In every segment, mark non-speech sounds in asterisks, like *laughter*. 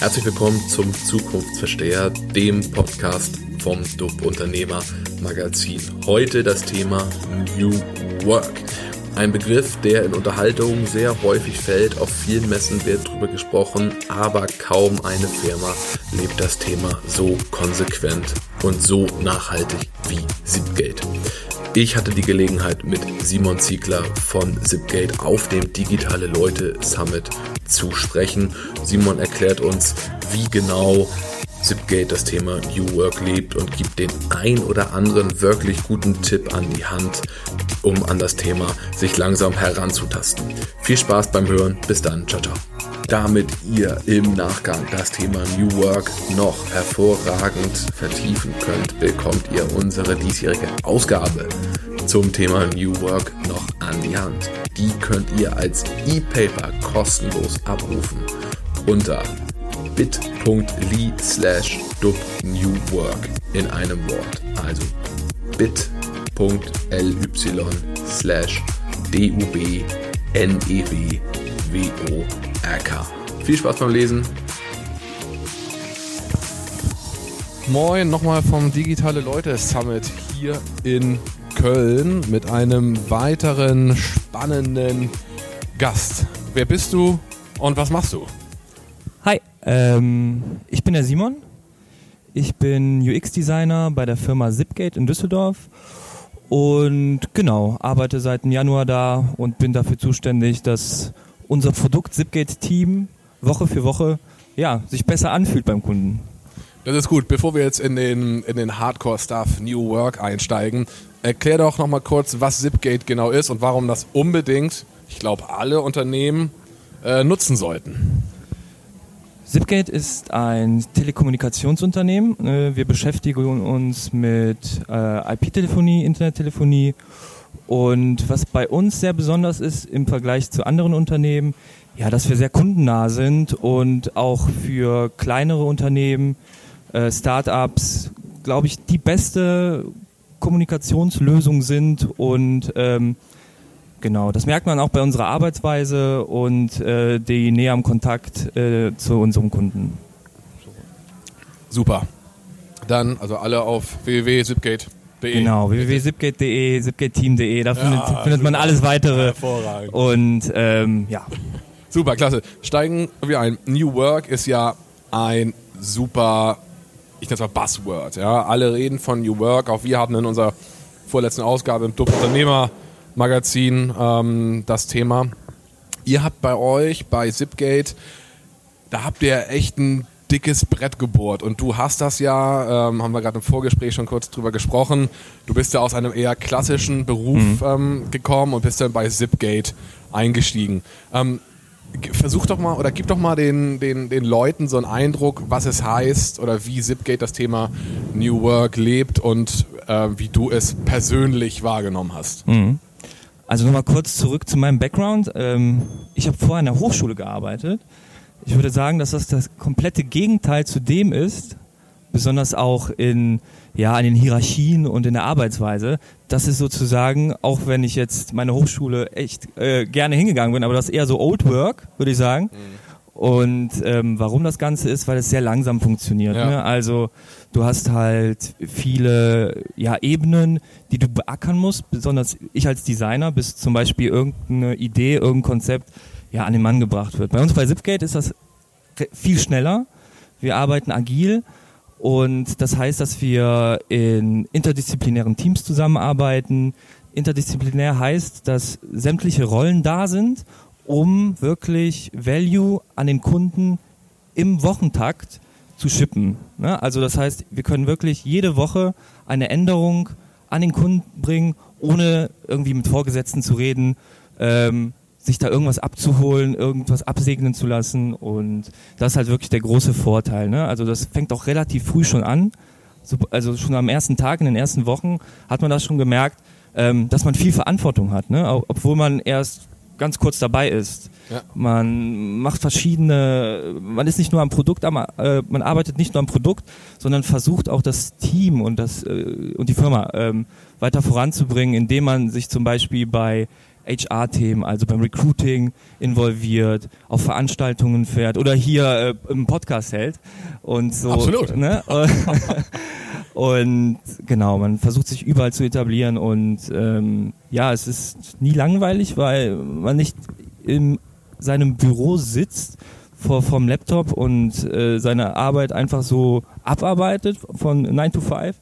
Herzlich willkommen zum Zukunftsversteher, dem Podcast vom DUB Unternehmer Magazin. Heute das Thema New Work. Ein Begriff, der in Unterhaltungen sehr häufig fällt. Auf vielen Messen wird darüber gesprochen, aber kaum eine Firma lebt das Thema so konsequent und so nachhaltig wie Zipgate. Ich hatte die Gelegenheit, mit Simon Ziegler von Zipgate auf dem Digitale Leute Summit zu sprechen. Simon erklärt uns, wie genau Zipgate das Thema New Work lebt und gibt den ein oder anderen wirklich guten Tipp an die Hand, um an das Thema sich langsam heranzutasten. Viel Spaß beim Hören. Bis dann. Ciao, ciao. Damit ihr im Nachgang das Thema New Work noch hervorragend vertiefen könnt, bekommt ihr unsere diesjährige Ausgabe zum Thema New Work noch an die Hand. Die könnt ihr als E-Paper kostenlos abrufen unter bit.ly slash dubnewwork in einem Wort. Also bit.ly slash D-U-B-N-E-W-W-O-R-K. Viel Spaß beim Lesen. Moin, nochmal vom Digitale Leute Summit hier in Köln mit einem weiteren spannenden Gast. Wer bist du und was machst du? Ähm, ich bin der Simon. Ich bin UX-Designer bei der Firma Zipgate in Düsseldorf und genau, arbeite seit dem Januar da und bin dafür zuständig, dass unser Produkt Zipgate-Team Woche für Woche ja, sich besser anfühlt beim Kunden. Das ist gut. Bevor wir jetzt in den, in den Hardcore-Stuff New Work einsteigen, erklär doch nochmal kurz, was Zipgate genau ist und warum das unbedingt, ich glaube, alle Unternehmen äh, nutzen sollten. Zipgate ist ein Telekommunikationsunternehmen. Äh, wir beschäftigen uns mit äh, IP-Telefonie, Internettelefonie und was bei uns sehr besonders ist im Vergleich zu anderen Unternehmen, ja, dass wir sehr kundennah sind und auch für kleinere Unternehmen, äh, Startups, glaube ich, die beste Kommunikationslösung sind und ähm, Genau, das merkt man auch bei unserer Arbeitsweise und äh, die Nähe am Kontakt äh, zu unserem Kunden. Super. Dann also alle auf www.zipgate.de. Genau, www.zipgate.de, zipgateteam.de, da findet, ja, findet man alles weitere. Hervorragend. Und ähm, ja. Super, klasse. Steigen wir ein. New Work ist ja ein super, ich nenne es mal Buzzword. Ja? Alle reden von New Work. Auch wir hatten in unserer vorletzten Ausgabe im Duft Unternehmer Magazin ähm, das Thema. Ihr habt bei euch, bei Zipgate, da habt ihr echt ein dickes Brett gebohrt. Und du hast das ja, ähm, haben wir gerade im Vorgespräch schon kurz drüber gesprochen, du bist ja aus einem eher klassischen Beruf mhm. ähm, gekommen und bist dann bei Zipgate eingestiegen. Ähm, versuch doch mal oder gib doch mal den, den, den Leuten so einen Eindruck, was es heißt oder wie Zipgate das Thema New Work lebt und äh, wie du es persönlich wahrgenommen hast. Mhm. Also nochmal kurz zurück zu meinem Background. Ähm, ich habe vorher an der Hochschule gearbeitet. Ich würde sagen, dass das das komplette Gegenteil zu dem ist, besonders auch in, ja, in den Hierarchien und in der Arbeitsweise. Das ist sozusagen, auch wenn ich jetzt meine Hochschule echt äh, gerne hingegangen bin, aber das ist eher so Old Work, würde ich sagen. Mhm und ähm, warum das Ganze ist, weil es sehr langsam funktioniert. Ja. Ne? Also du hast halt viele ja, Ebenen, die du beackern musst, besonders ich als Designer, bis zum Beispiel irgendeine Idee, irgendein Konzept ja, an den Mann gebracht wird. Bei uns bei Zipgate ist das viel schneller. Wir arbeiten agil und das heißt, dass wir in interdisziplinären Teams zusammenarbeiten. Interdisziplinär heißt, dass sämtliche Rollen da sind um wirklich Value an den Kunden im Wochentakt zu shippen. Ne? Also das heißt, wir können wirklich jede Woche eine Änderung an den Kunden bringen, ohne irgendwie mit Vorgesetzten zu reden, ähm, sich da irgendwas abzuholen, irgendwas absegnen zu lassen. Und das ist halt wirklich der große Vorteil. Ne? Also das fängt auch relativ früh schon an. Also schon am ersten Tag, in den ersten Wochen hat man das schon gemerkt, ähm, dass man viel Verantwortung hat. Ne? Obwohl man erst ganz kurz dabei ist. Ja. Man macht verschiedene, man ist nicht nur am Produkt, äh, man arbeitet nicht nur am Produkt, sondern versucht auch das Team und das äh, und die Firma ähm, weiter voranzubringen, indem man sich zum Beispiel bei HR-Themen, also beim Recruiting involviert, auf Veranstaltungen fährt oder hier äh, im Podcast hält und so. Absolut. Ne? *laughs* *laughs* und genau, man versucht sich überall zu etablieren und ähm, ja, es ist nie langweilig, weil man nicht in seinem Büro sitzt vor vom Laptop und äh, seine Arbeit einfach so abarbeitet von 9 to 5,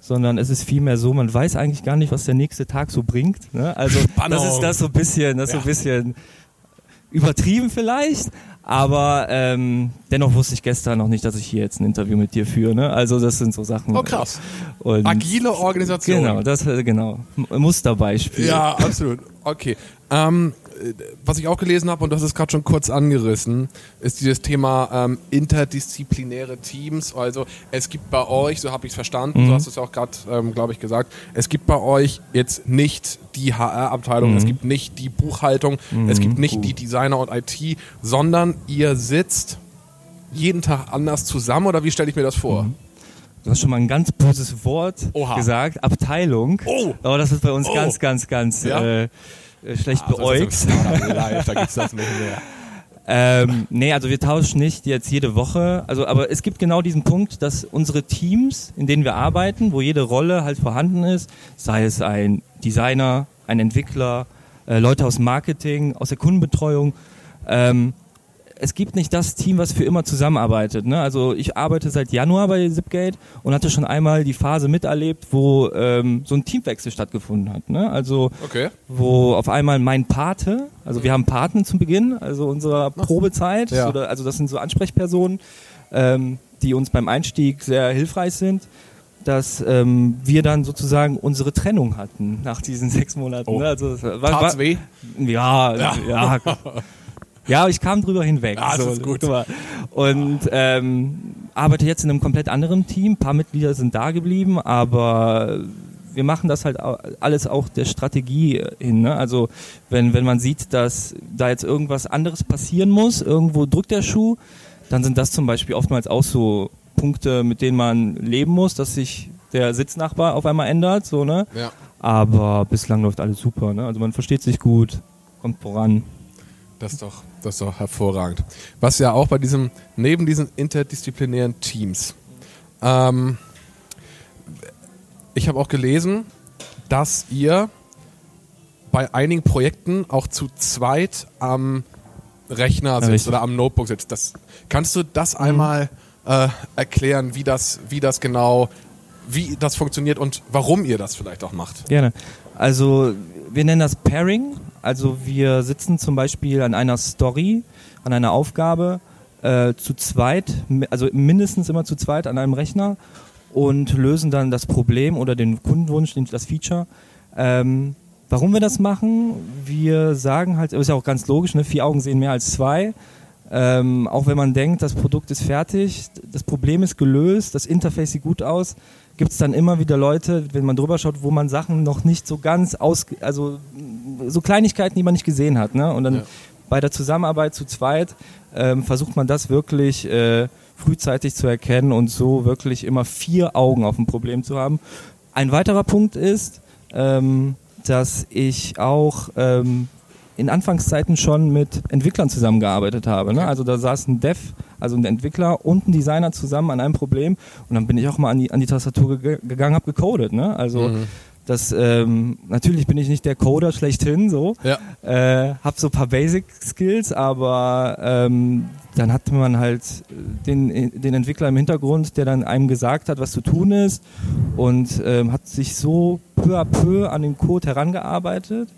sondern es ist vielmehr so, man weiß eigentlich gar nicht, was der nächste Tag so bringt. Ne? Also Spannung. das ist das so ein bisschen, das Ja. so ein bisschen übertrieben vielleicht, aber ähm, dennoch wusste ich gestern noch nicht, dass ich hier jetzt ein Interview mit dir führe. Ne? Also das sind so Sachen. Oh, krass. Und Agile Organisation. Genau, das äh, genau Musterbeispiel. Ja, absolut. Okay. Ähm, äh, was ich auch gelesen habe, und das ist gerade schon kurz angerissen, ist dieses Thema ähm, interdisziplinäre Teams. Also es gibt bei euch, so habe ich es verstanden, so hast du es ja auch gerade, ähm, glaube ich, gesagt, es gibt bei euch jetzt nicht die HR-Abteilung, es gibt nicht die Buchhaltung, es gibt nicht die Designer und IT, sondern ihr sitzt jeden Tag anders zusammen oder wie stelle ich mir das vor? Du hast schon mal ein ganz böses Wort Oha. gesagt, Abteilung. Oh. Aber das ist bei uns Oh. ganz, ganz, ganz Ja? äh, äh, schlecht Live, da gibt's das nicht mehr. *laughs* Ähm, nee, also wir tauschen nicht jetzt jede Woche. Also, aber es gibt genau diesen Punkt, dass unsere Teams, in denen wir arbeiten, wo jede Rolle halt vorhanden ist, sei es ein Designer, ein Entwickler, äh, Leute aus Marketing, aus der Kundenbetreuung, ähm, es gibt nicht das Team, was für immer zusammenarbeitet. Ne? Also ich arbeite seit Januar bei Zipgate und hatte schon einmal die Phase miterlebt, wo ähm, so ein Teamwechsel stattgefunden hat. Ne? Also Okay. wo auf einmal mein Pate, also wir haben Paten zum Beginn, also unserer Probezeit, Ja. oder, also das sind so Ansprechpersonen, ähm, die uns beim Einstieg sehr hilfreich sind, dass ähm, wir dann sozusagen unsere Trennung hatten nach diesen sechs Monaten. Oh. Ne? Also, war, war, weh? ja, ja, ja. *laughs* Ja, ich kam drüber hinweg. Ah, das ist gut. Und ähm, arbeite jetzt in einem komplett anderen Team. Ein paar Mitglieder sind da geblieben, aber wir machen das halt alles auch der Strategie hin. Ne? Also wenn, wenn man sieht, dass da jetzt irgendwas anderes passieren muss, irgendwo drückt der Schuh, dann sind das zum Beispiel oftmals auch so Punkte, mit denen man leben muss, dass sich der Sitznachbar auf einmal ändert. So, ne? Ja. Aber bislang läuft alles super. Ne? Also man versteht sich gut, kommt voran. Das ist doch, das ist doch hervorragend. Was ja auch bei diesem, neben diesen interdisziplinären Teams, ähm, ich habe auch gelesen, dass ihr bei einigen Projekten auch zu zweit am Rechner sitzt richtig. oder am Notebook sitzt. Das, kannst du das einmal äh, erklären, wie das, wie das genau, wie das funktioniert und warum ihr das vielleicht auch macht? Gerne. Also wir nennen das Pairing. Also wir sitzen zum Beispiel an einer Story, an einer Aufgabe äh, zu zweit, also mindestens immer zu zweit an einem Rechner und lösen dann das Problem oder den Kundenwunsch, den- das Feature. Ähm, warum wir das machen? Wir sagen halt, ist ja auch ganz logisch, ne? vier Augen sehen mehr als zwei. Ähm, auch wenn man denkt, das Produkt ist fertig, das Problem ist gelöst, das Interface sieht gut aus, gibt es dann immer wieder Leute, wenn man drüber schaut, wo man Sachen noch nicht so ganz aus, also so Kleinigkeiten, die man nicht gesehen hat. Ne? Und dann Ja. bei der Zusammenarbeit zu zweit ähm, versucht man das wirklich äh, frühzeitig zu erkennen und so wirklich immer vier Augen auf ein Problem zu haben. Ein weiterer Punkt ist, ähm, dass ich auch ähm, in Anfangszeiten schon mit Entwicklern zusammengearbeitet habe. Ne? Also da saß ein Dev, also ein Entwickler und ein Designer zusammen an einem Problem und dann bin ich auch mal an die, an die Tastatur ge gegangen, habe gecodet. Ne? Also das ähm, natürlich bin ich nicht der Coder schlechthin, so Ja. äh, hab so ein paar Basic Skills, aber ähm, dann hat man halt den, den Entwickler im Hintergrund, der dann einem gesagt hat, was zu tun ist und ähm, hat sich so peu à peu an den Code herangearbeitet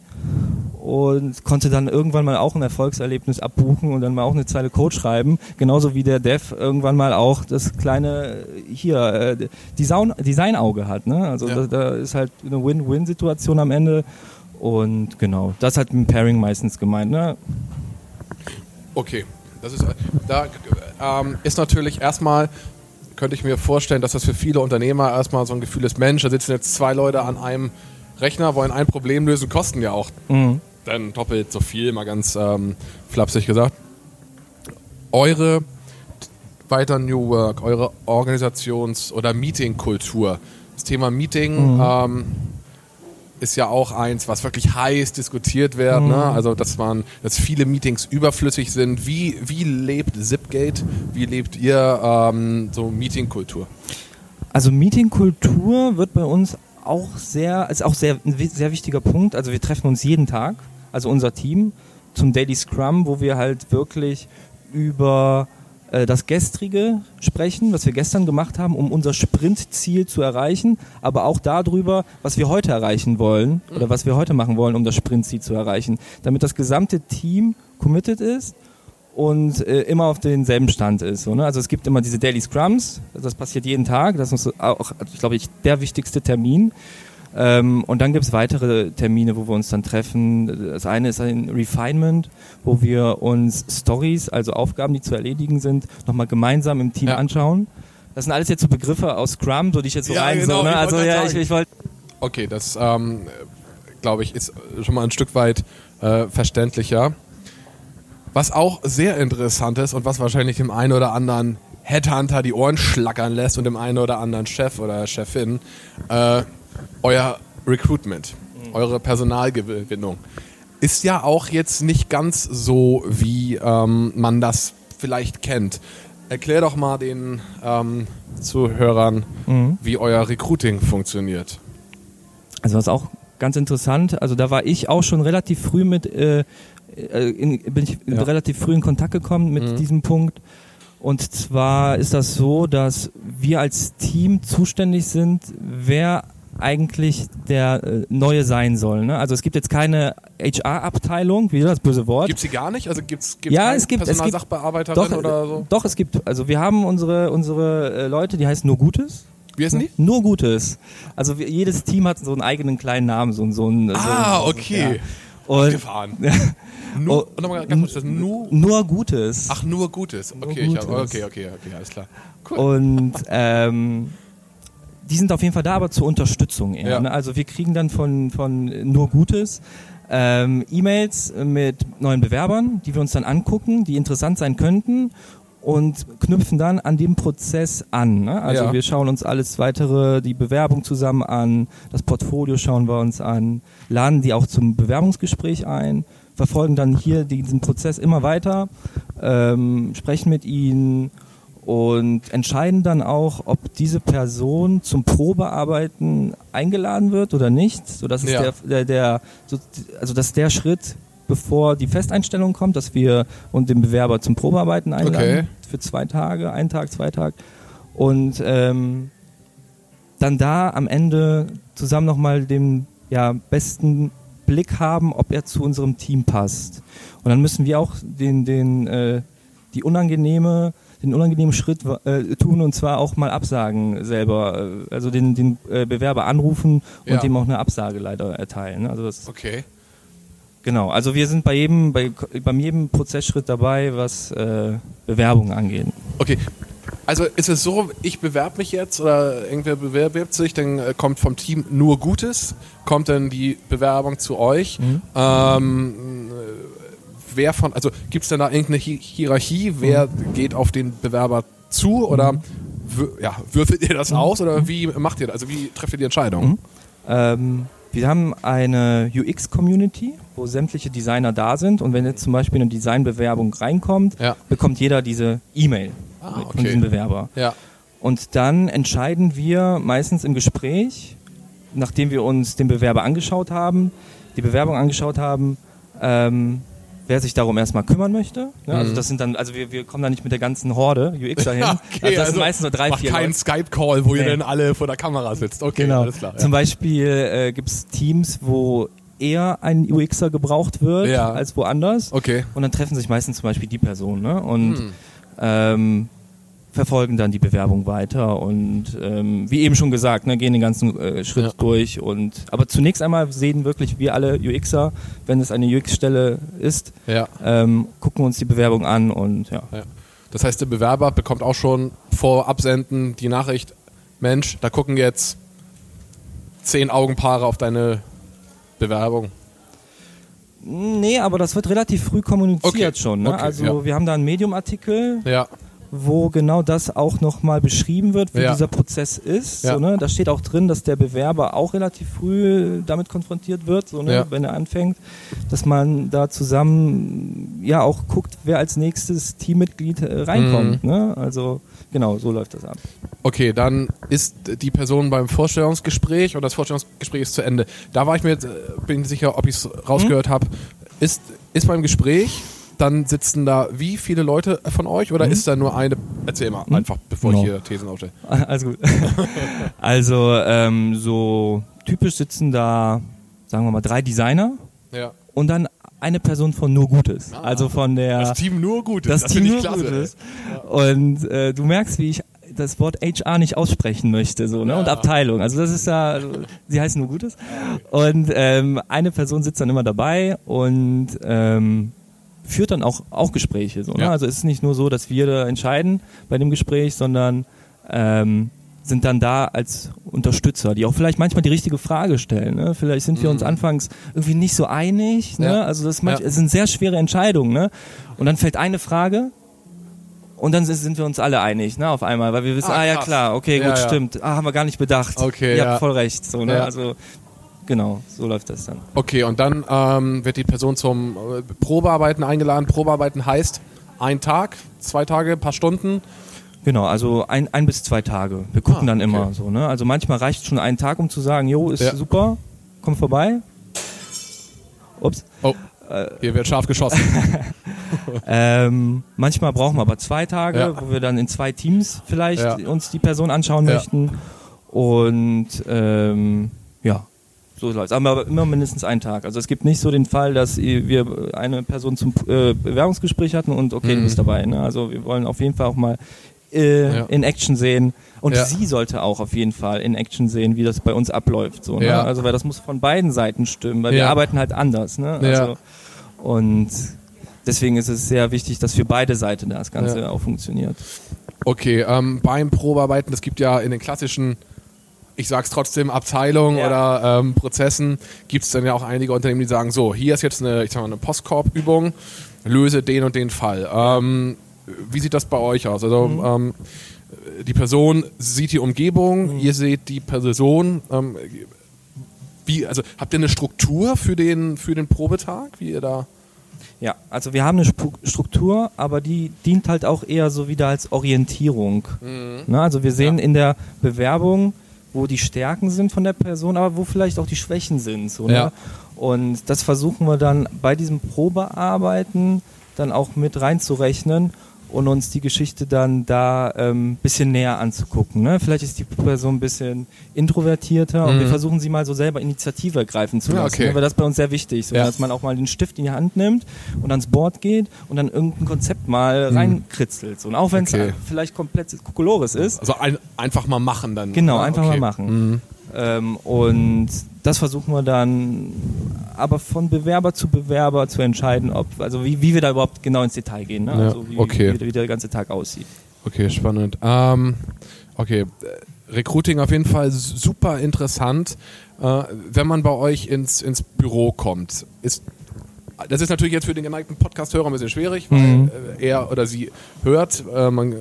und konnte dann irgendwann mal auch ein Erfolgserlebnis abbuchen und dann mal auch eine Zeile Code schreiben, genauso wie der Dev irgendwann mal auch das kleine äh, hier äh, Design Designauge hat, ne? Also Ja. da, da ist halt eine Win-Win-Situation am Ende und genau, das hat mit dem Pairing meistens gemeint, ne? Okay, das ist, da ähm, ist natürlich erstmal, könnte ich mir vorstellen, dass das für viele Unternehmer erstmal so ein Gefühl ist, Mensch, da sitzen jetzt zwei Leute an einem Rechner, wollen ein Problem lösen, kosten ja auch Mhm. Dann doppelt so viel, mal ganz ähm, flapsig gesagt. Eure weiter New Work, eure Organisations- oder Meeting-Kultur, das Thema Meeting, ähm, ist ja auch eins, was wirklich heiß diskutiert wird. Mhm. Ne? Also, dass man, dass viele Meetings überflüssig sind. Wie, wie lebt Zipgate? Wie lebt ihr ähm, so Meetingkultur? Also Meetingkultur wird bei uns auch sehr, ist auch sehr, ein sehr wichtiger Punkt. Also wir treffen uns jeden Tag, also unser Team, zum Daily Scrum, wo wir halt wirklich über äh, das Gestrige sprechen, was wir gestern gemacht haben, um unser Sprintziel zu erreichen, aber auch darüber, was wir heute erreichen wollen oder was wir heute machen wollen, um das Sprintziel zu erreichen, damit das gesamte Team committed ist und äh, immer auf denselben Stand ist. So, ne? Also es gibt immer diese Daily Scrums, das passiert jeden Tag, das ist auch, glaube ich, der wichtigste Termin. Ähm, und dann gibt es weitere Termine, wo wir uns dann treffen. Das eine ist ein Refinement, wo wir uns Stories, also Aufgaben, die zu erledigen sind, nochmal gemeinsam im Team Ja. anschauen. Das sind alles jetzt so Begriffe aus Scrum, so die ich jetzt so Ja, rein genau, so, ne? Also ja, ich, ich wollte Okay, das ähm, glaube ich ist schon mal ein Stück weit äh, verständlicher. Was auch sehr interessant ist und was wahrscheinlich dem einen oder anderen Headhunter die Ohren schlackern lässt und dem einen oder anderen Chef oder Chefin, äh, euer Recruitment, eure Personalgewinnung ist ja auch jetzt nicht ganz so, wie ähm, man das vielleicht kennt. Erklär doch mal den ähm, Zuhörern, wie euer Recruiting funktioniert. Also was auch ganz interessant, also da war ich auch schon relativ früh mit, äh, äh, in, bin ich Ja. relativ früh in Kontakt gekommen mit Mhm. diesem Punkt. Und zwar ist das so, dass wir als Team zuständig sind, wer eigentlich der äh, Neue sein soll. Ne? Also es gibt jetzt keine HR-Abteilung, wie das böse Wort. Gibt sie gar nicht? Also gibt es Ja, es gibt- es gibt- Personalsachbearbeiterin doch, oder so? doch, es gibt, also wir haben unsere, unsere äh, Leute, die heißen nur Gutes. Wie heißen die? Nur Gutes. Also wir, jedes Team hat so einen eigenen kleinen Namen, so, so ein. Ah, so, okay. Ja. Und Gefahren. *laughs* Nu, Oh, nochmal ganz kurz, das Nu. nur Gutes. Ach, nur Gutes. Nur Okay, hab, Gutes. okay, okay, okay, alles klar. Cool. Und ähm, die sind auf jeden Fall da, aber zur Unterstützung eher. Ja. Ne? Also wir kriegen dann von, von nur Gutes ähm, E-Mails mit neuen Bewerbern, die wir uns dann angucken, die interessant sein könnten und knüpfen dann an dem Prozess an. Ne? Also Ja. wir schauen uns alles weitere, die Bewerbung zusammen an, das Portfolio schauen wir uns an, laden die auch zum Bewerbungsgespräch ein, verfolgen dann hier diesen Prozess immer weiter, ähm, sprechen mit ihnen und entscheiden dann auch, ob diese Person zum Probearbeiten eingeladen wird oder nicht. So, das ist Ja. der, der, der so, also das ist der Schritt, bevor die Festeinstellung kommt, dass wir und den Bewerber zum Probearbeiten einladen Okay. für zwei Tage, einen Tag, zwei Tage und ähm, dann da am Ende zusammen nochmal den ja, besten Blick haben, ob er zu unserem Team passt. Und dann müssen wir auch den, den, äh, die unangenehme, den unangenehmen Schritt äh, tun und zwar auch mal absagen selber. Äh, Also den, den äh, Bewerber anrufen und Ja. dem auch eine Absage leider erteilen. Also das, Okay. genau. Also wir sind bei jedem, bei, bei jedem Prozessschritt dabei, was äh, Bewerbungen angeht. Okay. Also ist es so, ich bewerbe mich jetzt oder irgendwer bewerbt sich, dann äh, kommt vom Team nur Gutes, kommt dann die Bewerbung zu euch. Ähm, äh, wer von, also gibt es denn da irgendeine Hi Hierarchie, wer geht auf den Bewerber zu oder wür- ja, würfelt ihr das aus oder wie macht ihr das? Also wie trefft ihr die Entscheidung? Mhm. Ähm, wir haben eine UX-Community, wo sämtliche Designer da sind und wenn jetzt zum Beispiel eine Designbewerbung reinkommt, Ja. bekommt jeder diese E-Mail Ah, von okay. diesem Bewerber. Ja. Und dann entscheiden wir meistens im Gespräch, nachdem wir uns den Bewerber angeschaut haben, die Bewerbung angeschaut haben, ähm, wer sich darum erstmal kümmern möchte. Also Mhm. das sind dann, also wir, wir kommen da nicht mit der ganzen Horde UX dahin. *laughs* Ja, also das sind meistens nur drei, macht vier keinen Leute. Skype-Call, wo ihr Nee. dann alle vor der Kamera sitzt. Okay, Genau. alles klar. Ja. Zum Beispiel äh, gibt es Teams, wo eher ein UXer gebraucht wird Ja. als woanders. Okay. Und dann treffen sich meistens zum Beispiel die Personen ne? und Hm. ähm, verfolgen dann die Bewerbung weiter und ähm, wie eben schon gesagt, ne, gehen den ganzen äh, Schritt Ja. durch. Und aber zunächst einmal sehen wirklich wir alle UXer, wenn es eine UX-Stelle ist, Ja. ähm, gucken uns die Bewerbung an und ja. Ja. Das heißt, der Bewerber bekommt auch schon vor Absenden die Nachricht, Mensch, da gucken jetzt zehn Augenpaare auf deine Bewerbung. Nee, aber das wird relativ früh kommuniziert Okay. schon. Ne? Okay, also ja. wir haben da einen Medium-Artikel, Ja. Wo genau das auch nochmal beschrieben wird, wie Ja. dieser Prozess ist. Ja. So, ne? Da steht auch drin, dass der Bewerber auch relativ früh damit konfrontiert wird, so, ne? Ja. wenn er anfängt, dass man da zusammen ja auch guckt, wer als nächstes Teammitglied äh, reinkommt. Mhm. Ne? Also genau, so läuft das ab. Okay, dann ist die Person beim Vorstellungsgespräch und das Vorstellungsgespräch ist zu Ende. Da war ich mir jetzt, äh, bin sicher, ob ich es rausgehört habe. Ist, ist beim Gespräch, dann sitzen da wie viele Leute von euch oder ist da nur eine? Erzähl mal einfach, bevor ich No. hier Thesen aufstelle. *laughs* Also gut. *laughs* also ähm, so typisch sitzen da, sagen wir mal, drei Designer Ja. und dann eine Person von nur Gutes. Also von der Das Team nur gut das, Team finde nur ich klasse. Gutes. Und äh, du merkst, wie ich das Wort HR nicht aussprechen möchte, so, ne? Und Abteilung. Also das ist ja, also, sie heißen nur Gutes. Und ähm, eine Person sitzt dann immer dabei und ähm, führt dann auch, auch Gespräche. So, ne? Ja. Also es ist nicht nur so, dass wir da entscheiden bei dem Gespräch, sondern ähm, sind dann da als Unterstützer, die auch vielleicht manchmal die richtige Frage stellen. Ne? Vielleicht sind wir uns anfangs irgendwie nicht so einig. Ne? Mhm. Ja. Also das manch, Ja. es sind sehr schwere Entscheidungen. Ne? Und dann fällt eine Frage und dann sind wir uns alle einig, ne, auf einmal, weil wir wissen, Ah, ah, ja klar, okay, Ja, gut, ja. stimmt. Ah, haben wir gar nicht bedacht. Okay, Ihr ja. habt voll recht. So, ne? Also genau, so läuft das dann. Okay, und dann ähm, wird die Person zum äh, Probearbeiten eingeladen. Probearbeiten heißt ein Tag, zwei Tage, paar Stunden. Genau, also ein, ein bis zwei Tage. Wir gucken Ah, dann immer okay. so, ne? Also manchmal reicht schon ein Tag, um zu sagen, jo, ist Ja. super, komm vorbei. Ups. Oh, hier wird scharf geschossen. *laughs* Ähm, manchmal brauchen wir aber zwei Tage, Ja. wo wir dann in zwei Teams vielleicht Ja. uns die Person anschauen möchten. Und ähm, ja, so läuft's. Aber immer mindestens einen Tag. Also es gibt nicht so den Fall, dass wir eine Person zum äh, Bewerbungsgespräch hatten und okay, du Mhm. bist dabei. Ne? Also wir wollen auf jeden Fall auch mal äh, Ja. in Action sehen. Und Ja. sie sollte auch auf jeden Fall in Action sehen, wie das bei uns abläuft. So, ne? Ja. Also weil das muss von beiden Seiten stimmen, weil wir arbeiten halt anders. Ne? Also, und deswegen ist es sehr wichtig, dass für beide Seiten das Ganze auch funktioniert. Okay, ähm, beim Probearbeiten, es gibt ja in den klassischen, ich sag's trotzdem, Abteilungen Ja. oder ähm, Prozessen, gibt es dann ja auch einige Unternehmen, die sagen, so, hier ist jetzt eine, ich sag mal, eine Postkorb-Übung, löse den und den Fall. Ähm, wie sieht das bei euch aus? Also Mhm. ähm, die Person sieht die Umgebung, Mhm. ihr seht die Person. Ähm, wie, also habt ihr eine Struktur für den, für den Probetag, wie ihr da? Ja, also wir haben eine Struktur, aber die dient halt auch eher so wieder als Orientierung. Ne, also wir sehen Ja. in der Bewerbung, wo die Stärken sind von der Person, aber wo vielleicht auch die Schwächen sind. So, Ja. ne? Und das versuchen wir dann bei diesem Probearbeiten dann auch mit reinzurechnen und uns die Geschichte dann da ein ähm, bisschen näher anzugucken. Ne? Vielleicht ist die Person ein bisschen introvertierter und Mhm. wir versuchen sie mal so selber Initiative ergreifen zu Ja, lassen. okay. Ne? Weil das ist bei uns sehr wichtig, so, Ja. dass man auch mal den Stift in die Hand nimmt und ans Board geht und dann irgendein Konzept mal reinkritzelt. So. Und auch wenn es Mhm. Okay. vielleicht komplett Kokolores ist, Also ein, einfach mal machen dann. Genau, einfach okay. mal machen. Ähm, und das versuchen wir dann aber von Bewerber zu Bewerber zu entscheiden, ob, also wie, wie wir da überhaupt genau ins Detail gehen, ne? Ja, also wie, okay. wie, wie der ganze Tag aussieht. Okay, spannend. Ähm, okay, Recruiting auf jeden Fall super interessant. Äh, wenn man bei euch ins, ins Büro kommt, ist das ist natürlich jetzt für den geneigten Podcast-Hörer ein bisschen schwierig, weil Mhm. äh, er oder sie hört, äh, man, äh,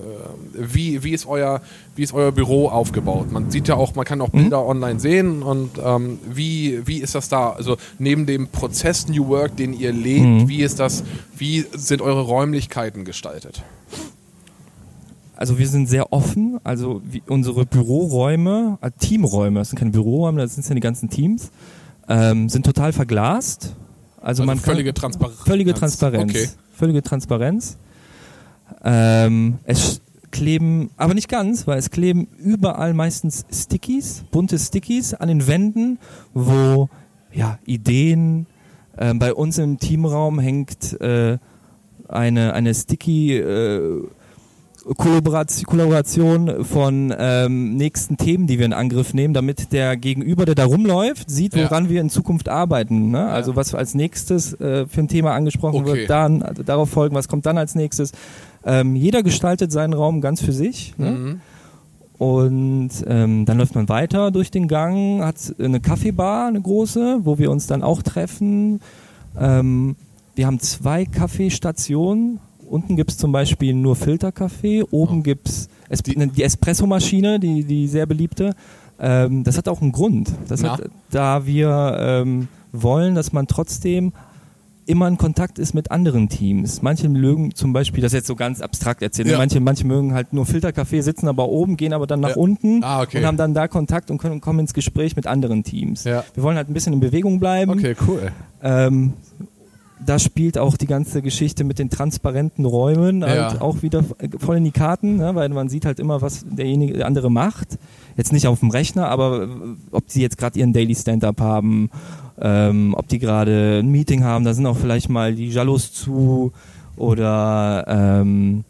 wie, wie, ist euer, wie ist euer Büro aufgebaut. Man sieht ja auch, man kann auch Bilder online sehen und ähm, wie, wie ist das da? Also neben dem Prozess New Work, den ihr lebt, Mhm. wie ist das, wie sind eure Räumlichkeiten gestaltet? Also wir sind sehr offen, also unsere Büroräume, äh, Teamräume, das sind keine Büroräume, das sind ja die ganzen Teams, ähm, sind total verglast. Also, Also man kann- völlige Transparenz. Völlige Transparenz. Okay. Völlige Transparenz. Ähm, es kleben, aber nicht ganz, weil es kleben überall meistens Stickies, bunte Stickies an den Wänden, wo ja, Ideen, ähm, bei uns im Teamraum hängt äh, eine, eine Sticky äh, Kollaboration, Kollaboration von ähm, nächsten Themen, die wir in Angriff nehmen, damit der Gegenüber, der da rumläuft, sieht, Ja. woran wir in Zukunft arbeiten. Ne? Also was als nächstes äh, für ein Thema angesprochen Okay. wird, dann also darauf folgen, was kommt dann als nächstes. Ähm, jeder gestaltet seinen Raum ganz für sich. Ne? Mhm. Und ähm, dann läuft man weiter durch den Gang, hat eine Kaffeebar, eine große, wo wir uns dann auch treffen. Ähm, wir haben zwei Kaffeestationen unten gibt es zum Beispiel nur Filterkaffee, oben Oh. gibt es es, die, die Espressomaschine, die, die sehr beliebte. Ähm, das hat auch einen Grund. Hat, da wir ähm, wollen, dass man trotzdem immer in Kontakt ist mit anderen Teams. Manche mögen zum Beispiel, das jetzt so ganz abstrakt erzählt, Ja. manche, manche mögen halt nur Filterkaffee, sitzen aber oben, gehen aber dann nach Ja. unten Ah, okay. und haben dann da Kontakt und können, kommen ins Gespräch mit anderen Teams. Ja. Wir wollen halt ein bisschen in Bewegung bleiben. Okay, cool. Ähm, da spielt auch die ganze Geschichte mit den transparenten Räumen halt Ja. auch wieder voll in die Karten, ne? weil man sieht halt immer, was derjenige, der andere macht. Jetzt nicht auf dem Rechner, aber äh, ob die jetzt gerade ihren Daily Stand-up haben, ähm, ob die gerade ein Meeting haben, da sind auch vielleicht mal die Jalos zu oder ähm,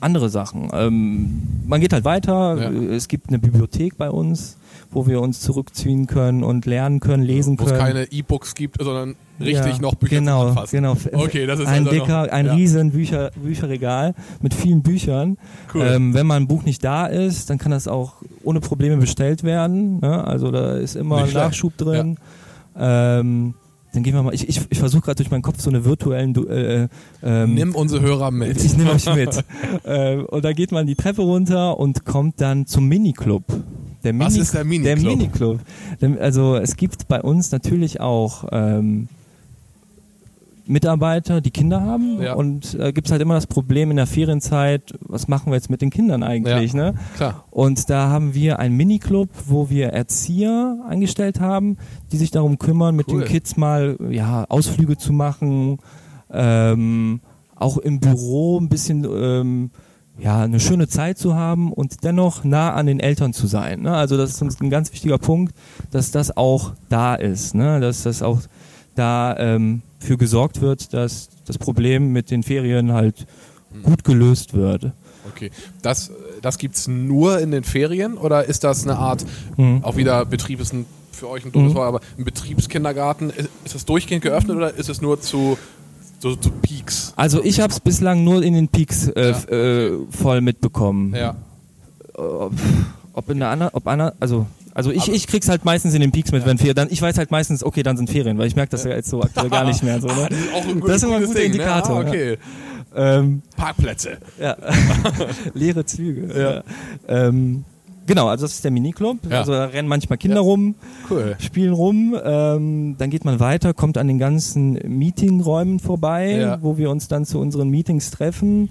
andere Sachen. Ähm, man geht halt weiter. Ja. Es gibt eine Bibliothek bei uns, wo wir uns zurückziehen können und lernen können, lesen Wo es können. keine E-Books gibt, sondern richtig Ja, noch Bücher genau, zum Anfassen. Genau, Okay, das ist ein also dicker, noch, ein ja. riesen Bücher, Bücherregal mit vielen Büchern. Cool. Ähm, wenn mal ein Buch nicht da ist, dann kann das auch ohne Probleme bestellt werden. Ne? Also da ist immer. Nachschub drin. Ähm, dann gehen wir mal. Ich, ich, ich versuche gerade durch meinen Kopf so eine virtuellen. Du- Äh, ähm, Nimm unsere Hörer mit. ich nehme euch mit. *laughs* äh, und da geht man die Treppe runter und kommt dann zum Miniclub. Der Was ist der Miniclub? Der Miniclub. Also es gibt bei uns natürlich auch ähm, Mitarbeiter, die Kinder haben Ja. und äh, gibt es halt immer das Problem in der Ferienzeit, was machen wir jetzt mit den Kindern eigentlich, Ja. ne? Klar. Und da haben wir einen Miniclub, wo wir Erzieher eingestellt haben, die sich darum kümmern, mit Cool. den Kids mal ja, Ausflüge zu machen, ähm, auch im Büro ein bisschen ähm, ja, eine schöne Zeit zu haben und dennoch nah an den Eltern zu sein. Ne? Also das ist uns ein ganz wichtiger Punkt, dass das auch da ist, ne? dass das auch da ähm, für gesorgt wird, dass das Problem mit den Ferien halt gut gelöst wird. Okay. Das, das gibt's nur in den Ferien oder ist das eine Art, Mhm. auch wieder Betrieb ist ein, für euch ein doofes Mhm. Wort, aber ein Betriebskindergarten, ist, ist das durchgehend geöffnet oder ist es nur zu, so, zu Peaks? Also ich habe es bislang nur in den Peaks äh, Ja. äh, voll mitbekommen. Ja. Ob, ob in der anderen, ob einer, also also ich, Aber- ich krieg's halt meistens in den Peaks mit, wenn Ferien. Dann ich weiß halt meistens, okay, dann sind Ferien, weil ich merke das ja jetzt so aktuell gar nicht mehr. So, ne? *laughs* Das ist auch ein Das ist immer ein guter Ding, Indikator, Ne? Ah, okay. ähm, Parkplätze. ja. *laughs* *laughs* Leere Züge. Ja. Ähm, genau, also das ist der Miniclub. Ja. Also da rennen manchmal Kinder Ja. rum, Cool. spielen rum, ähm, dann geht man weiter, kommt an den ganzen Meetingräumen vorbei, Ja. wo wir uns dann zu unseren Meetings treffen.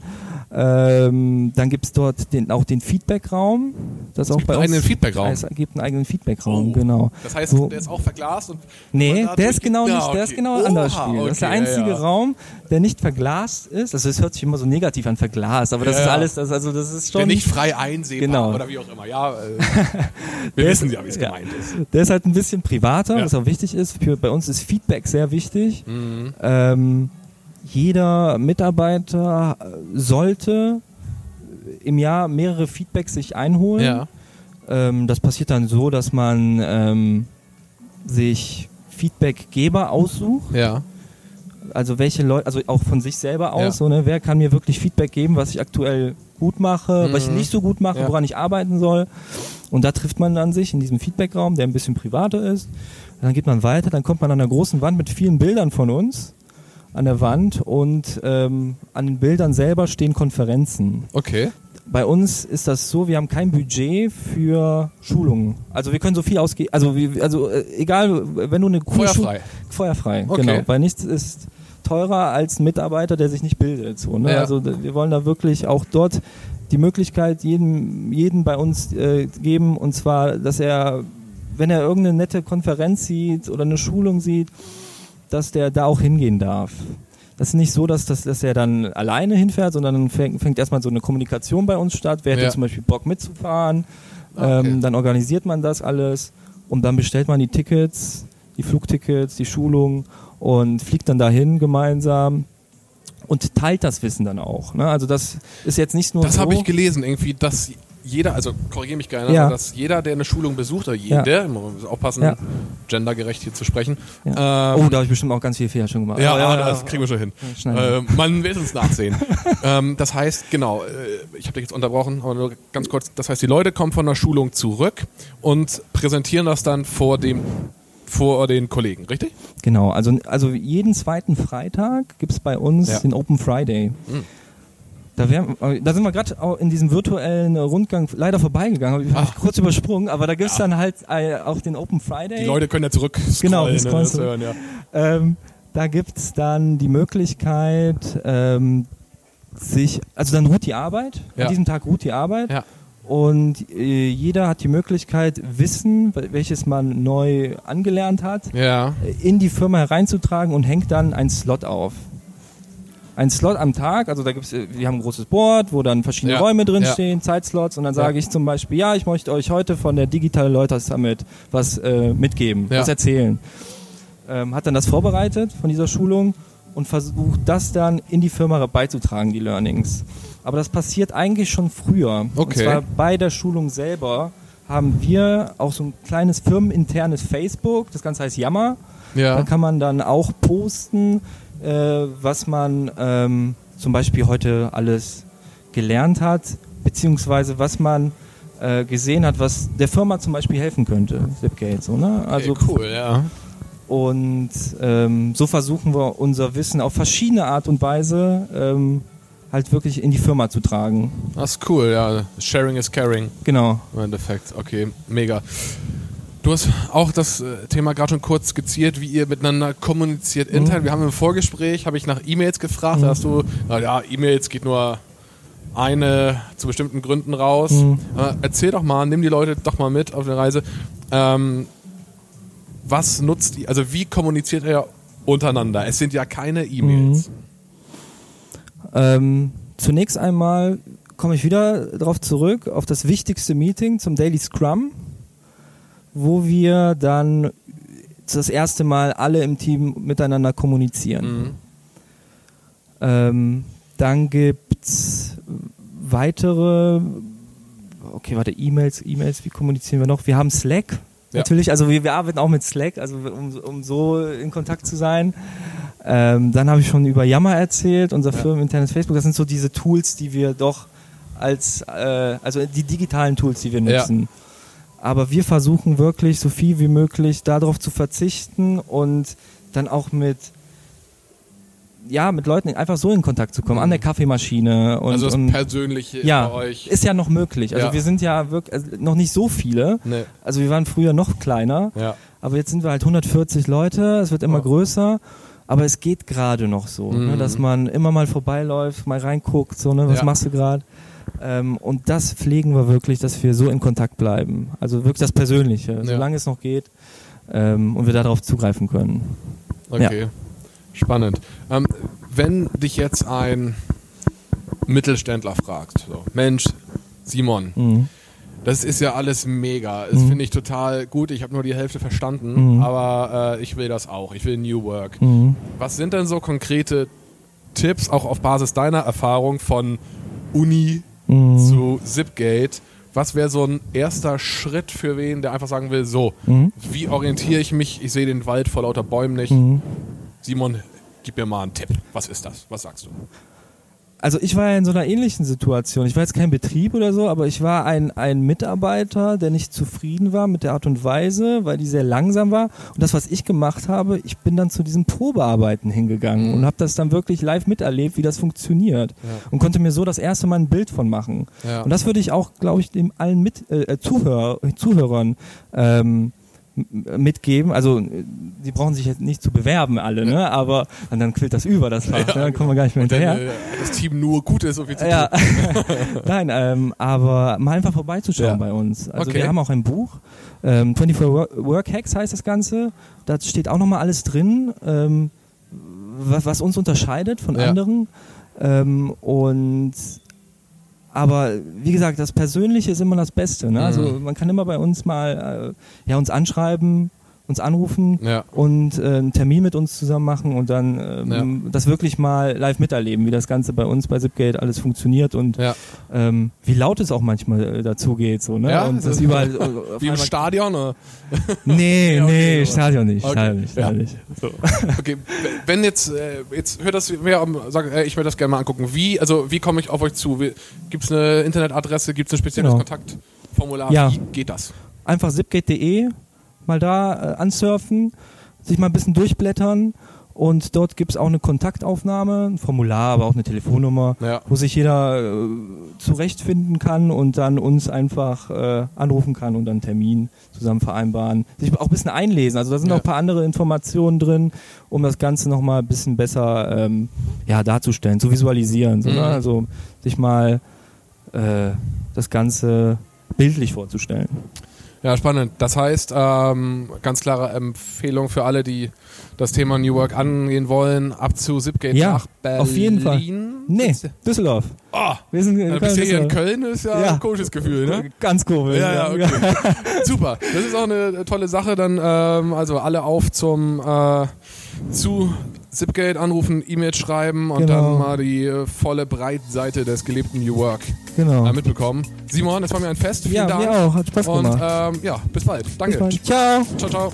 Ähm, dann gibt's dort den, auch den Feedbackraum. Das auch gibt bei einen eigenen Feedbackraum? Es gibt einen eigenen Feedbackraum, Oh. genau. Das heißt, Wo- der ist auch verglast und Nee, der ist genau nicht, der ist okay. genau Oha, Spiel. Das ist der okay, einzige ja. Raum, der nicht verglast ist. Also es hört sich immer so negativ an, verglast, aber das Ja. ist alles, das, also das ist der schon. nicht frei einsehbar Genau. oder wie auch immer. Ja, äh, *laughs* wir Der wissen ja, wie es gemeint ist. Der ist halt ein bisschen privater, was auch wichtig ist. Für, bei uns ist Feedback sehr wichtig. Mhm. Ähm, jeder Mitarbeiter sollte im Jahr mehrere Feedbacks sich einholen. Ja. Ähm, das passiert dann so, dass man ähm, sich Feedbackgeber aussucht. Ja. Also welche Leute, also auch von sich selber aus, Ja. so, ne, wer kann mir wirklich Feedback geben, was ich aktuell gut mache, was ich Mhm. nicht so gut mache, Ja. woran ich arbeiten soll. Und da trifft man dann sich in diesem Feedbackraum, der ein bisschen privater ist. Dann geht man weiter, dann kommt man an einer großen Wand mit vielen Bildern von uns an der Wand und ähm, an den Bildern selber stehen Konferenzen. Okay. Bei uns ist das so, wir haben kein Budget für Schulungen. Also wir können so viel ausgeben, also, wir- also äh, egal, wenn du eine Schu- Feuerfrei. Feuerfrei, Okay. genau. Weil nichts ist teurer als ein Mitarbeiter, der sich nicht bildet. So, ne? Ja. Also wir wollen da wirklich auch dort die Möglichkeit jedem, jeden bei uns äh, geben und zwar, dass er, wenn er irgendeine nette Konferenz sieht oder eine Schulung sieht, dass der da auch hingehen darf. Das ist nicht so, dass, das, dass er dann alleine hinfährt, sondern dann fängt, fängt erstmal so eine Kommunikation bei uns statt. Wer Ja. hätte zum Beispiel Bock mitzufahren? Ah, okay. ähm, dann organisiert man das alles und dann bestellt man die Tickets, die Flugtickets, die Schulung und fliegt dann dahin gemeinsam und teilt das Wissen dann auch. Ne? Also das ist jetzt nicht nur Das so. habe ich gelesen, irgendwie, dass jeder, also korrigiere mich gerne, Ja. dass jeder, der eine Schulung besucht, oder Ja. jeder, man muss aufpassen, Ja. gendergerecht hier zu sprechen. ja. Ähm, oh, da habe ich bestimmt auch ganz viel Fehler schon gemacht. ja, Aber ja, das kriegen wir schon hin. Äh, man wird uns nachsehen. *laughs* ähm, das heißt, genau, äh, ich habe dich jetzt unterbrochen, aber nur ganz kurz. Das heißt, die Leute kommen von der Schulung zurück und präsentieren das dann vor dem vor den Kollegen, richtig? Genau, also, also jeden zweiten Freitag gibt es bei uns Ja. den Open Friday. Mhm. Da, wär, da sind wir gerade in diesem virtuellen Rundgang leider vorbeigegangen, habe ich, kurz übersprungen, aber da gibt es dann halt äh, auch den Open Friday. Die Leute können ja zurück Genau, ne, das hören, ja. Ähm, da gibt es dann die Möglichkeit, ähm, sich, also dann ruht die Arbeit, Ja. an diesem Tag ruht die Arbeit Ja. und äh, jeder hat die Möglichkeit, Wissen, welches man neu angelernt hat, Ja. in die Firma hereinzutragen und hängt dann ein Slot auf. Ein Slot am Tag, also da gibt's, äh, wir haben ein großes Board, wo dann verschiedene Ja, Räume drin ja. stehen, Zeitslots und dann Ja. sage ich zum Beispiel, ja, ich möchte euch heute von der Digital Leute Summit was äh, mitgeben, Ja. was erzählen. Ähm, hat dann das vorbereitet von dieser Schulung und versucht das dann in die Firma beizutragen, die Learnings. Aber das passiert eigentlich schon früher. Und Okay. zwar bei der Schulung selber haben wir auch so ein kleines firmeninternes Facebook, das Ganze heißt Yammer. Da Ja. kann man dann auch posten, was man ähm, zum Beispiel heute alles gelernt hat, beziehungsweise was man äh, gesehen hat, was der Firma zum Beispiel helfen könnte, Zipgate. So, ne? Also Okay, cool, ja. und ähm, so versuchen wir unser Wissen auf verschiedene Art und Weise ähm, halt wirklich in die Firma zu tragen. Das ist cool, ja. Sharing is caring Genau. im Endeffekt. Okay, mega. Du hast auch das äh, Thema gerade schon kurz skizziert, wie ihr miteinander kommuniziert Mhm. intern. Wir haben im Vorgespräch, habe ich nach E-Mails gefragt, da hast du, na ja, E-Mails geht nur eine zu bestimmten Gründen raus. Mhm. Äh, erzähl doch mal, nimm die Leute doch mal mit auf eine Reise. Ähm, was nutzt ihr, also wie kommuniziert ihr untereinander? Es sind ja keine E-Mails. Ähm, zunächst einmal komme ich wieder darauf zurück, auf das wichtigste Meeting zum Daily Scrum, wo wir dann das erste Mal alle im Team miteinander kommunizieren. Mhm. Ähm, dann gibt's weitere, okay, warte, E-Mails, E-Mails, wie kommunizieren wir noch? Wir haben Slack, Ja. natürlich, also wir, wir arbeiten auch mit Slack, also um, um so in Kontakt zu sein. Ähm, dann habe ich schon über Yammer erzählt, unser firmeninternes Facebook. Das sind so diese Tools, die wir doch als, äh, also die digitalen Tools, die wir Ja. Aber wir versuchen wirklich so viel wie möglich darauf zu verzichten und dann auch mit ja, mit Leuten einfach so in Kontakt zu kommen, an der Kaffeemaschine und, also das und Persönliche ja, bei euch. ist ja noch möglich. Also Ja. wir sind ja wirklich also noch nicht so viele. Nee. Also wir waren früher noch kleiner, Ja. aber jetzt sind wir halt 140 Leute, es wird immer Ja. größer. Aber es geht gerade noch so, ne, Mhm. dass man immer mal vorbeiläuft, mal reinguckt, so, ne, was Ja. machst du gerade? Ähm, und das pflegen wir wirklich, dass wir so in Kontakt bleiben. Also wirklich das Persönliche, Ja. solange es noch geht ähm, und wir darauf zugreifen können. Okay, spannend. Ähm, wenn dich jetzt ein Mittelständler fragt, so, Mensch, Simon, Mhm. Das ist ja alles mega. Das Mhm. finde ich total gut. Ich habe nur die Hälfte verstanden, Mhm. aber äh, ich will das auch. Ich will New Work. Mhm. Was sind denn so konkrete Tipps, auch auf Basis deiner Erfahrung von Uni Mhm. zu Zipgate? Was wäre so ein erster Schritt für wen, der einfach sagen will, so, Mhm. wie orientiere ich mich? Ich sehe den Wald vor lauter Bäumen nicht. Mhm. Simon, gib mir mal einen Tipp. Was ist das? Was sagst du? Also ich war ja in so einer ähnlichen Situation. Ich war jetzt kein Betrieb oder so, aber ich war ein, ein Mitarbeiter, der nicht zufrieden war mit der Art und Weise, weil die sehr langsam war. Und das, was ich gemacht habe, ich bin dann zu diesen Probearbeiten hingegangen Mhm. und habe das dann wirklich live miterlebt, wie das funktioniert. Ja. Und konnte mir so das erste Mal ein Bild von machen. Ja. Und das würde ich auch, glaube ich, dem allen mit, äh, Zuhörer, Zuhörern ähm, mitgeben. Also äh, die brauchen sich jetzt nicht zu bewerben alle, ne? aber und dann quillt das über das Fach, ne? dann kommen wir gar nicht mehr hinterher. wenn äh, das Team nur gut ist, so viel zu Ja, tun. *laughs* nein, ähm, aber mal einfach vorbeizuschauen Ja. bei uns. Also Okay. wir haben auch ein Buch, ähm, 24 Work, Work Hacks heißt das Ganze. Da steht auch nochmal alles drin, ähm, was, was uns unterscheidet von Ja. anderen. Ähm, und aber wie gesagt, das Persönliche ist immer das Beste. Ne? Also Mhm. man kann immer bei uns mal äh, ja, uns anschreiben, uns anrufen Ja. und äh, einen Termin mit uns zusammen machen und dann ähm, das wirklich mal live miterleben, wie das Ganze bei uns bei Zipgate alles funktioniert und Ja. ähm, wie laut es auch manchmal äh, dazu geht. So, ne? Ja, und das überall, *laughs* äh, Wie im Stadion? Oder? *laughs* Nee, Ja, okay, nee, aber- Stadion nicht. Okay, Stadion nicht, ja. Stadion nicht. So. Okay, wenn jetzt, äh, jetzt hört das wer sagt, ey, ich möchte das gerne mal angucken. Wie, also wie komme ich auf euch zu? Gibt es eine Internetadresse? Gibt es ein spezielles Genau. Kontaktformular? Ja. Wie geht das? Einfach zipgate.de mal da äh, ansurfen, sich mal ein bisschen durchblättern und dort gibt es auch eine Kontaktaufnahme, ein Formular, aber auch eine Telefonnummer, Ja. wo sich jeder äh, zurechtfinden kann und dann uns einfach äh, anrufen kann und dann einen Termin zusammen vereinbaren. Sich auch ein bisschen einlesen. Also da sind Ja. noch ein paar andere Informationen drin, um das Ganze nochmal ein bisschen besser ähm, ja, darzustellen, zu visualisieren. So, Mhm. ne? Also sich mal äh, das Ganze bildlich vorzustellen. Ja, spannend. Das heißt, ähm, ganz klare Empfehlung für alle, die das Thema New Work angehen wollen, ab zu Zipgate Ja, nach Berlin. auf jeden Fall. Nee, Düsseldorf. Oh, Wir sind äh, bist du hier in. Köln, ist ja, Ja. ein komisches Gefühl, ne? Ganz komisch. Ja, ja, okay. *laughs* Super. Das ist auch eine tolle Sache. Dann ähm, also alle auf zum äh, zu Zipgate anrufen, E-Mail schreiben und Genau. dann mal die äh, volle Breitseite des gelebten New Work Genau. äh, mitbekommen. Simon, das war mir ein Fest. Vielen Ja, Dank. mir auch. Hat Spaß Und gemacht. ähm, ja, bis bald. Danke. Bis bald. Ciao. Ciao, ciao.